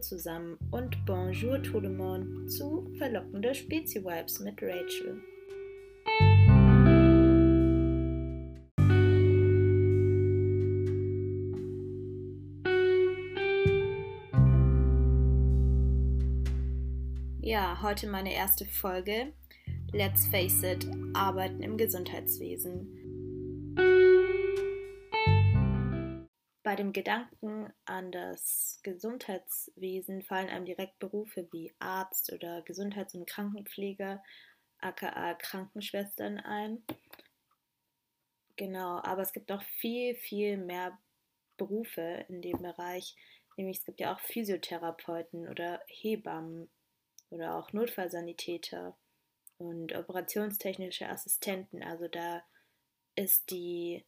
zusammen und Bonjour tout le monde zu verlockende Spezi-Vibes mit Rachel. Ja, heute meine erste Folge. Let's face it, Arbeiten im Gesundheitswesen. Bei dem Gedanken an das Gesundheitswesen fallen einem direkt Berufe wie Arzt oder Gesundheits- und Krankenpfleger, aka Krankenschwestern ein. Genau, aber es gibt noch viel, viel mehr Berufe in dem Bereich. Nämlich es gibt ja auch Physiotherapeuten oder Hebammen oder auch Notfallsanitäter und operationstechnische Assistenten. Also da ist die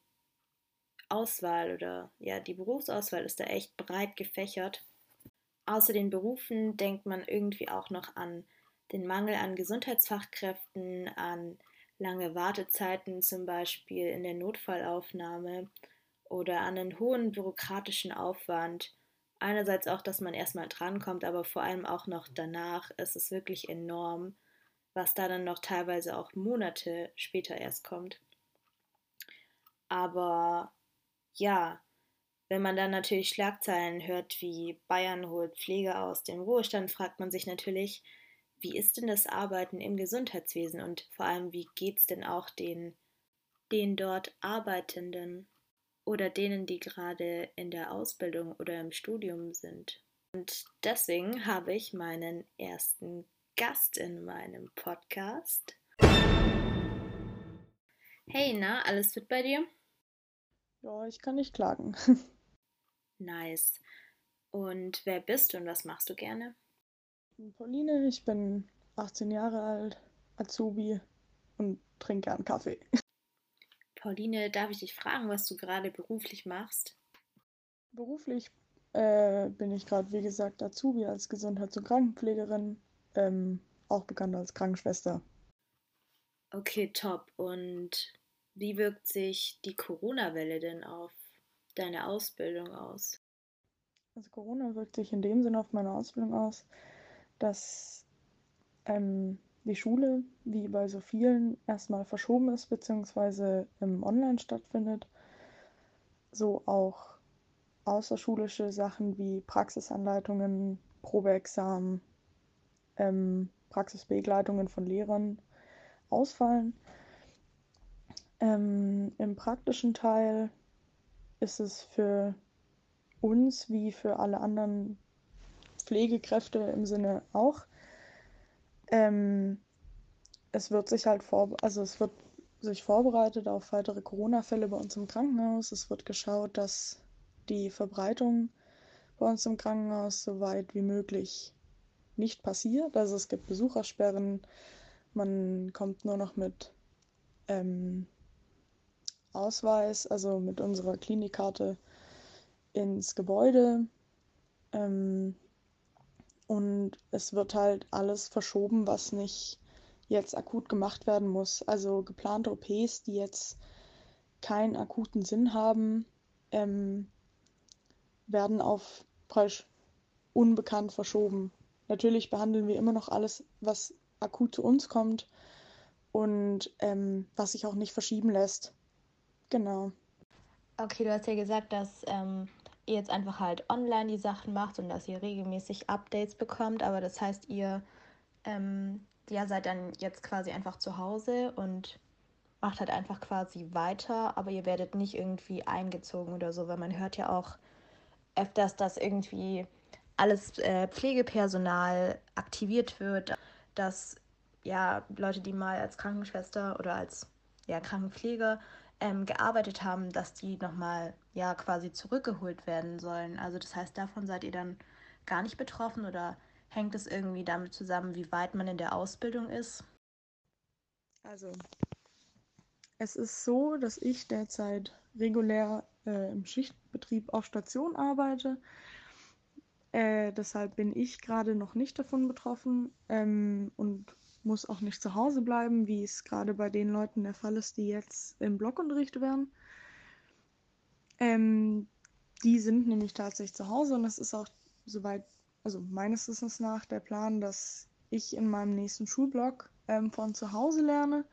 Auswahl oder ja, die Berufsauswahl ist da echt breit gefächert. Außer den Berufen denkt man irgendwie auch noch an den Mangel an Gesundheitsfachkräften, an lange Wartezeiten zum Beispiel in der Notfallaufnahme oder an einen hohen bürokratischen Aufwand. Einerseits auch, dass man erstmal drankommt, aber vor allem auch noch danach ist es wirklich enorm, was da dann noch teilweise auch Monate später erst kommt. Aber ja, wenn man dann natürlich Schlagzeilen hört wie Bayern holt Pflege aus dem Ruhestand, fragt man sich natürlich, wie ist denn das Arbeiten im Gesundheitswesen und vor allem, wie geht es denn auch den, den dort Arbeitenden oder denen, die gerade in der Ausbildung oder im Studium sind. Und deswegen habe ich meinen ersten Gast in meinem Podcast. Hey, na, alles fit bei dir? Ja, ich kann nicht klagen. nice. Und wer bist du und was machst du gerne? Pauline, ich bin 18 Jahre alt, Azubi und trinke gern Kaffee. Pauline, darf ich dich fragen, was du gerade beruflich machst? Beruflich äh, bin ich gerade, wie gesagt, Azubi als Gesundheits- und Krankenpflegerin, ähm, auch bekannt als Krankenschwester. Okay, top. Und wie wirkt sich die Corona-Welle denn auf deine Ausbildung aus? Also Corona wirkt sich in dem Sinne auf meine Ausbildung aus, dass ähm, die Schule, wie bei so vielen, erstmal verschoben ist, beziehungsweise im Online stattfindet. So auch außerschulische Sachen wie Praxisanleitungen, Probeexamen, ähm, Praxisbegleitungen von Lehrern ausfallen. Ähm, Im praktischen Teil ist es für uns wie für alle anderen Pflegekräfte im Sinne auch. Ähm, es wird sich halt vor, also es wird sich vorbereitet auf weitere Corona-Fälle bei uns im Krankenhaus. Es wird geschaut, dass die Verbreitung bei uns im Krankenhaus so weit wie möglich nicht passiert. Also es gibt Besuchersperren, man kommt nur noch mit ähm, Ausweis, also mit unserer Klinikkarte ins Gebäude. Ähm, und es wird halt alles verschoben, was nicht jetzt akut gemacht werden muss. Also geplante OPs, die jetzt keinen akuten Sinn haben, ähm, werden auf praktisch unbekannt verschoben. Natürlich behandeln wir immer noch alles, was akut zu uns kommt und ähm, was sich auch nicht verschieben lässt. Genau. Okay, du hast ja gesagt, dass ähm, ihr jetzt einfach halt online die Sachen macht und dass ihr regelmäßig Updates bekommt, aber das heißt, ihr ähm, ja, seid dann jetzt quasi einfach zu Hause und macht halt einfach quasi weiter, aber ihr werdet nicht irgendwie eingezogen oder so, weil man hört ja auch öfters, dass irgendwie alles äh, Pflegepersonal aktiviert wird, dass ja Leute, die mal als Krankenschwester oder als ja, Krankenpfleger ähm, gearbeitet haben, dass die nochmal ja quasi zurückgeholt werden sollen. Also das heißt, davon seid ihr dann gar nicht betroffen oder hängt es irgendwie damit zusammen, wie weit man in der Ausbildung ist? Also, es ist so, dass ich derzeit regulär äh, im Schichtbetrieb auf Station arbeite. Äh, deshalb bin ich gerade noch nicht davon betroffen ähm, und muss auch nicht zu Hause bleiben, wie es gerade bei den Leuten der Fall ist, die jetzt im Blockunterricht wären. Ähm, die sind nämlich tatsächlich zu Hause und es ist auch soweit also meines Wissens nach, der Plan, dass ich in meinem nächsten Schulblock ähm, von zu Hause lerne.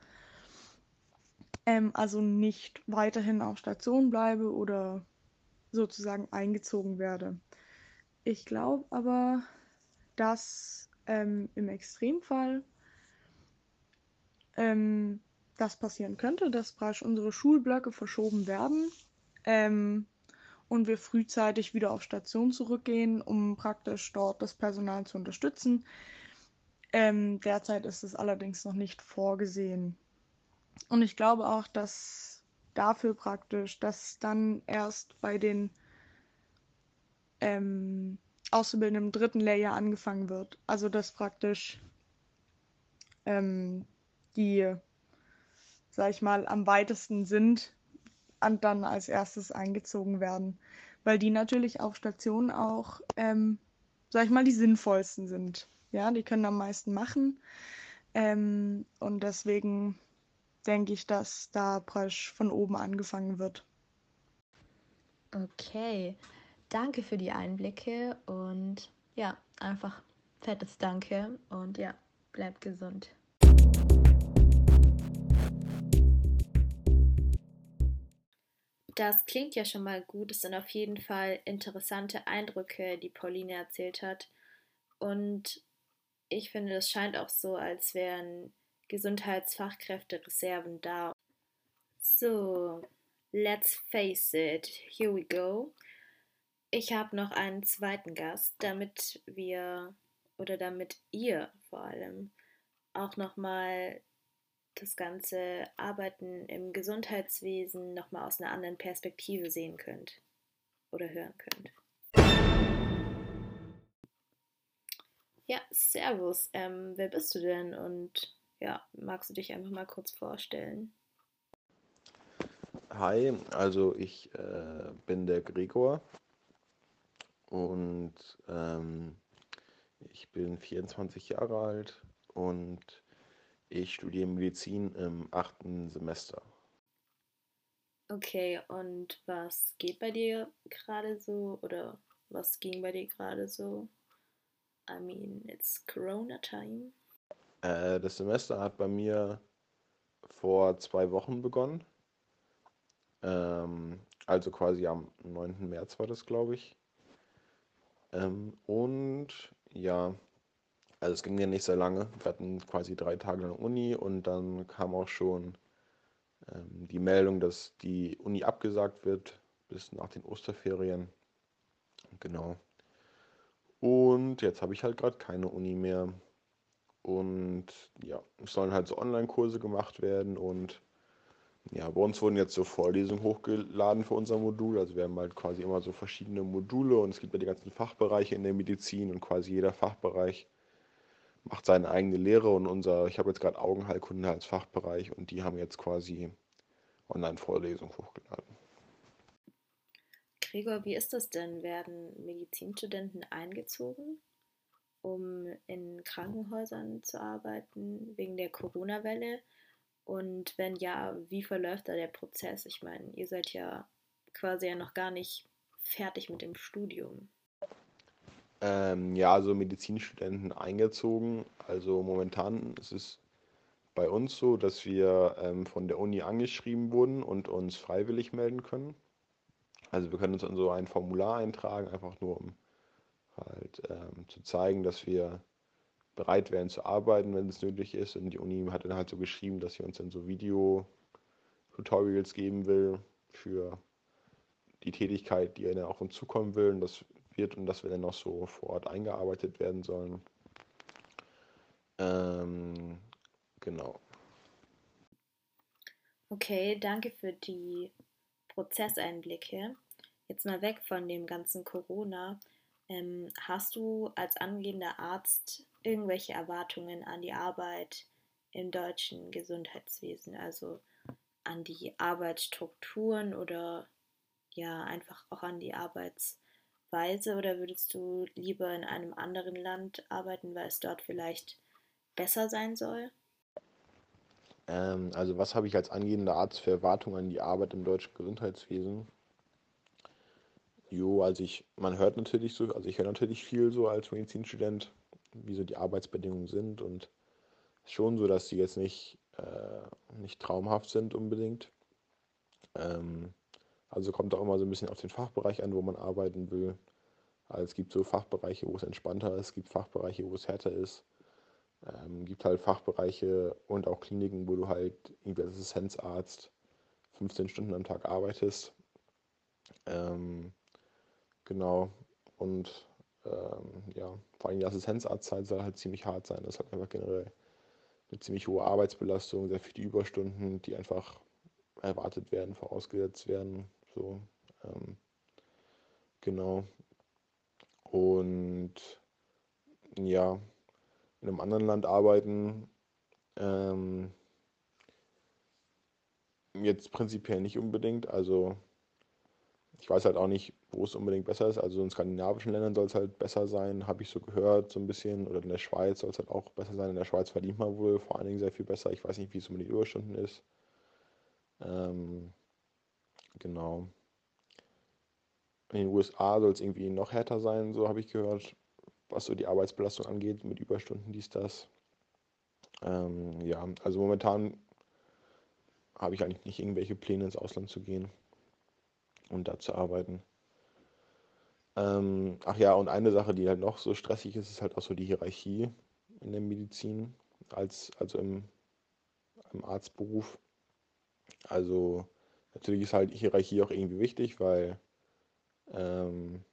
Ähm, also nicht weiterhin auf Station bleibe oder sozusagen eingezogen werde. Ich glaube aber, dass ähm, im Extremfall ähm, das passieren könnte, dass praktisch unsere Schulblöcke verschoben werden ähm, und wir frühzeitig wieder auf Station zurückgehen, um praktisch dort das Personal zu unterstützen. Ähm, derzeit ist es allerdings noch nicht vorgesehen. Und ich glaube auch, dass dafür praktisch, dass dann erst bei den ähm, Auszubildenden im dritten Layer angefangen wird. Also dass praktisch ähm, die, sag ich mal, am weitesten sind, und dann als erstes eingezogen werden. Weil die natürlich auf Stationen auch, ähm, sag ich mal, die sinnvollsten sind. Ja, die können am meisten machen. Ähm, und deswegen denke ich, dass da praktisch von oben angefangen wird. Okay, danke für die Einblicke und ja, einfach fettes Danke und ja, bleibt gesund. Das klingt ja schon mal gut. Es sind auf jeden Fall interessante Eindrücke, die Pauline erzählt hat. Und ich finde, es scheint auch so, als wären Gesundheitsfachkräfte-Reserven da. So, let's face it, here we go. Ich habe noch einen zweiten Gast, damit wir oder damit ihr vor allem auch nochmal das ganze Arbeiten im Gesundheitswesen nochmal aus einer anderen Perspektive sehen könnt oder hören könnt. Ja, Servus. Ähm, wer bist du denn und ja, magst du dich einfach mal kurz vorstellen? Hi, also ich äh, bin der Gregor und ähm, ich bin 24 Jahre alt und ich studiere Medizin im achten Semester. Okay, und was geht bei dir gerade so oder was ging bei dir gerade so? I mean, it's Corona time. Äh, das Semester hat bei mir vor zwei Wochen begonnen. Ähm, also quasi am 9. März war das, glaube ich. Ähm, und ja, also es ging ja nicht sehr lange. Wir hatten quasi drei Tage der Uni und dann kam auch schon ähm, die Meldung, dass die Uni abgesagt wird bis nach den Osterferien. Genau. Und jetzt habe ich halt gerade keine Uni mehr. Und ja, es sollen halt so Online-Kurse gemacht werden und ja, bei uns wurden jetzt so Vorlesungen hochgeladen für unser Modul. Also wir haben halt quasi immer so verschiedene Module und es gibt ja die ganzen Fachbereiche in der Medizin und quasi jeder Fachbereich macht seine eigene Lehre und unser, ich habe jetzt gerade Augenheilkunde als Fachbereich und die haben jetzt quasi Online-Vorlesungen hochgeladen. Gregor, wie ist das denn? Werden Medizinstudenten eingezogen, um in Krankenhäusern zu arbeiten wegen der Corona-Welle? Und wenn ja, wie verläuft da der Prozess? Ich meine, ihr seid ja quasi ja noch gar nicht fertig mit dem Studium. Ähm, ja, also Medizinstudenten eingezogen. Also momentan ist es bei uns so, dass wir ähm, von der Uni angeschrieben wurden und uns freiwillig melden können. Also wir können uns in so ein Formular eintragen, einfach nur um halt ähm, zu zeigen, dass wir bereit wären zu arbeiten, wenn es nötig ist. Und die Uni hat dann halt so geschrieben, dass sie uns dann so Video-Tutorials geben will für die Tätigkeit, die dann auf uns zukommen will. Und das wird und dass wir dann noch so vor Ort eingearbeitet werden sollen. Ähm, genau. Okay, danke für die Prozesseinblicke. Jetzt mal weg von dem ganzen Corona. Ähm, hast du als angehender Arzt irgendwelche Erwartungen an die Arbeit im deutschen Gesundheitswesen, also an die Arbeitsstrukturen oder ja einfach auch an die Arbeits Weise oder würdest du lieber in einem anderen Land arbeiten, weil es dort vielleicht besser sein soll? Ähm, also was habe ich als angehender Arzt für Erwartungen an die Arbeit im deutschen Gesundheitswesen? Jo, also ich, man hört natürlich so, also ich höre natürlich viel so als Medizinstudent, wie so die Arbeitsbedingungen sind und schon so, dass die jetzt nicht, äh, nicht traumhaft sind unbedingt. Ähm, also kommt auch immer so ein bisschen auf den Fachbereich an, wo man arbeiten will. Also es gibt so Fachbereiche, wo es entspannter ist, es gibt Fachbereiche, wo es härter ist. Ähm, gibt halt Fachbereiche und auch Kliniken, wo du halt irgendwie als Assistenzarzt 15 Stunden am Tag arbeitest. Ähm, genau. Und ähm, ja, vor allem die Assistenzarztzeit soll halt ziemlich hart sein. Das hat einfach generell eine ziemlich hohe Arbeitsbelastung, sehr viele Überstunden, die einfach erwartet werden, vorausgesetzt werden. So, ähm, genau. Und ja, in einem anderen Land arbeiten, ähm, jetzt prinzipiell nicht unbedingt. Also ich weiß halt auch nicht, wo es unbedingt besser ist. Also in skandinavischen Ländern soll es halt besser sein, habe ich so gehört, so ein bisschen. Oder in der Schweiz soll es halt auch besser sein. In der Schweiz verdient man wohl vor allen Dingen sehr viel besser. Ich weiß nicht, wie es um die Überstunden ist. Ähm, genau. In den USA soll es irgendwie noch härter sein, so habe ich gehört, was so die Arbeitsbelastung angeht, mit Überstunden, dies, das. Ähm, ja, also momentan habe ich eigentlich nicht irgendwelche Pläne ins Ausland zu gehen und da zu arbeiten. Ähm, ach ja, und eine Sache, die halt noch so stressig ist, ist halt auch so die Hierarchie in der Medizin, als, also im, im Arztberuf. Also natürlich ist halt Hierarchie auch irgendwie wichtig, weil ähm,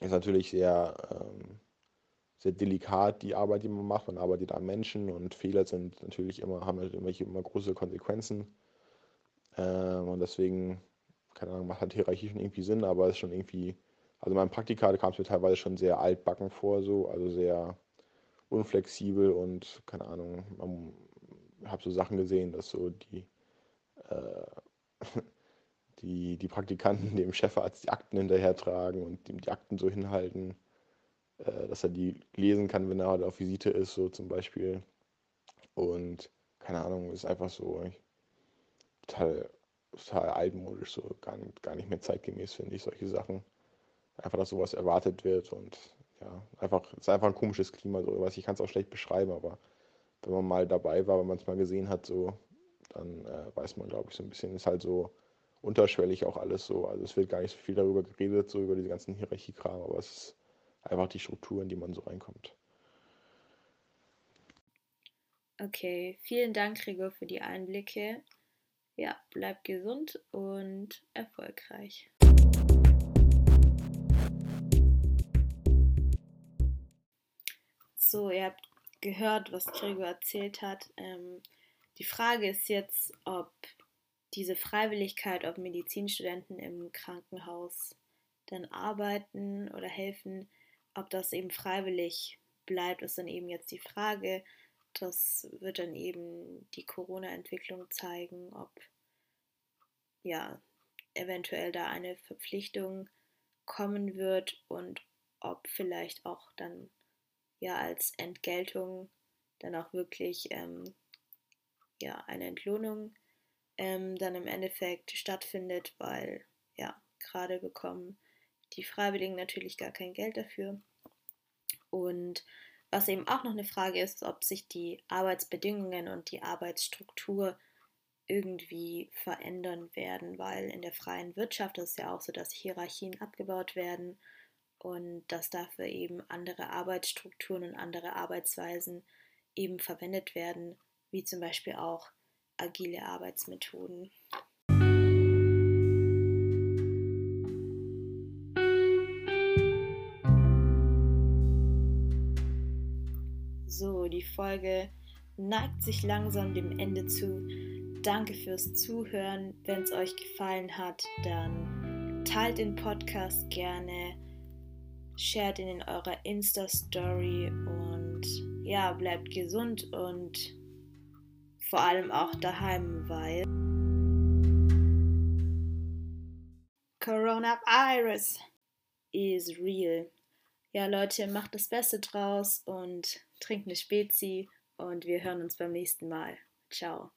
ist natürlich sehr, ähm, sehr delikat die Arbeit, die man macht. Man arbeitet an Menschen und Fehler sind natürlich immer, haben natürlich immer große Konsequenzen. Ähm, und deswegen, keine Ahnung, macht halt Hierarchie schon irgendwie Sinn, aber es ist schon irgendwie, also mein Praktika kam es mir teilweise schon sehr altbacken vor, so, also sehr unflexibel und keine Ahnung, man habe so Sachen gesehen, dass so die, äh, die, die Praktikanten dem Chefarzt die Akten hinterher tragen und ihm die Akten so hinhalten, äh, dass er die lesen kann, wenn er auf Visite ist, so zum Beispiel. Und keine Ahnung, ist einfach so total, total altmodisch, so gar gar nicht mehr zeitgemäß, finde ich, solche Sachen. Einfach, dass sowas erwartet wird und ja, einfach, es ist einfach ein komisches Klima, so was ich kann es auch schlecht beschreiben, aber wenn man mal dabei war, wenn man es mal gesehen hat, so, dann weiß man, glaube ich, so ein bisschen, ist halt so unterschwellig auch alles so. Also es wird gar nicht so viel darüber geredet, so über diese ganzen Hierarchiekram, aber es ist einfach die Struktur, in die man so reinkommt. Okay, vielen Dank, Gregor, für die Einblicke. Ja, bleib gesund und erfolgreich. So, ihr habt gehört, was Gregor erzählt hat. Ähm, die Frage ist jetzt, ob diese Freiwilligkeit, ob Medizinstudenten im Krankenhaus dann arbeiten oder helfen, ob das eben freiwillig bleibt, ist dann eben jetzt die Frage. Das wird dann eben die Corona-Entwicklung zeigen, ob ja eventuell da eine Verpflichtung kommen wird und ob vielleicht auch dann ja als Entgeltung dann auch wirklich ähm, ja eine Entlohnung ähm, dann im Endeffekt stattfindet, weil ja gerade bekommen die Freiwilligen natürlich gar kein Geld dafür. Und was eben auch noch eine Frage ist, ob sich die Arbeitsbedingungen und die Arbeitsstruktur irgendwie verändern werden, weil in der freien Wirtschaft ist es ja auch so, dass Hierarchien abgebaut werden und dass dafür eben andere Arbeitsstrukturen und andere Arbeitsweisen eben verwendet werden, wie zum Beispiel auch agile Arbeitsmethoden. So, die Folge neigt sich langsam dem Ende zu. Danke fürs Zuhören. Wenn es euch gefallen hat, dann teilt den Podcast gerne shared ihn in eurer Insta-Story und ja, bleibt gesund und vor allem auch daheim, weil Coronavirus is real. Ja, Leute, macht das Beste draus und trinkt eine Spezi und wir hören uns beim nächsten Mal. Ciao.